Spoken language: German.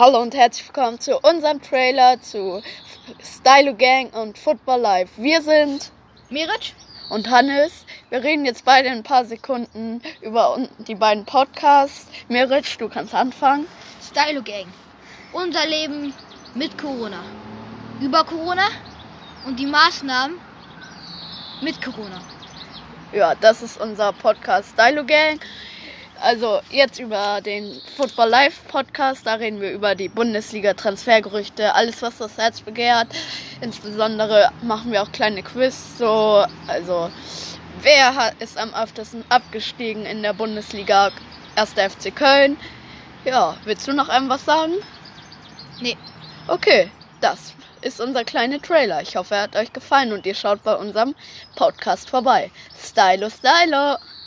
Hallo und herzlich willkommen zu unserem Trailer zu Stylo Gang und Football Live. Wir sind Miric und Hannes. Wir reden jetzt beide in ein paar Sekunden über die beiden Podcasts. Miric, du kannst anfangen. Stylo Gang. Unser Leben mit Corona. Über Corona und die Maßnahmen mit Corona. Ja, das ist unser Podcast Stylo Gang. Also jetzt über den Football Live Podcast, da reden wir über die Bundesliga Transfergerüchte, alles was das Herz begehrt. Insbesondere machen wir auch kleine Quiz so, also wer hat, ist am öftesten abgestiegen in der Bundesliga? Erster FC Köln. Ja, willst du noch einem was sagen? Nee. Okay, das ist unser kleiner Trailer. Ich hoffe, er hat euch gefallen und ihr schaut bei unserem Podcast vorbei. Stylo, Stylo!